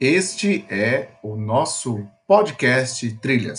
Este é o nosso podcast Trilhas.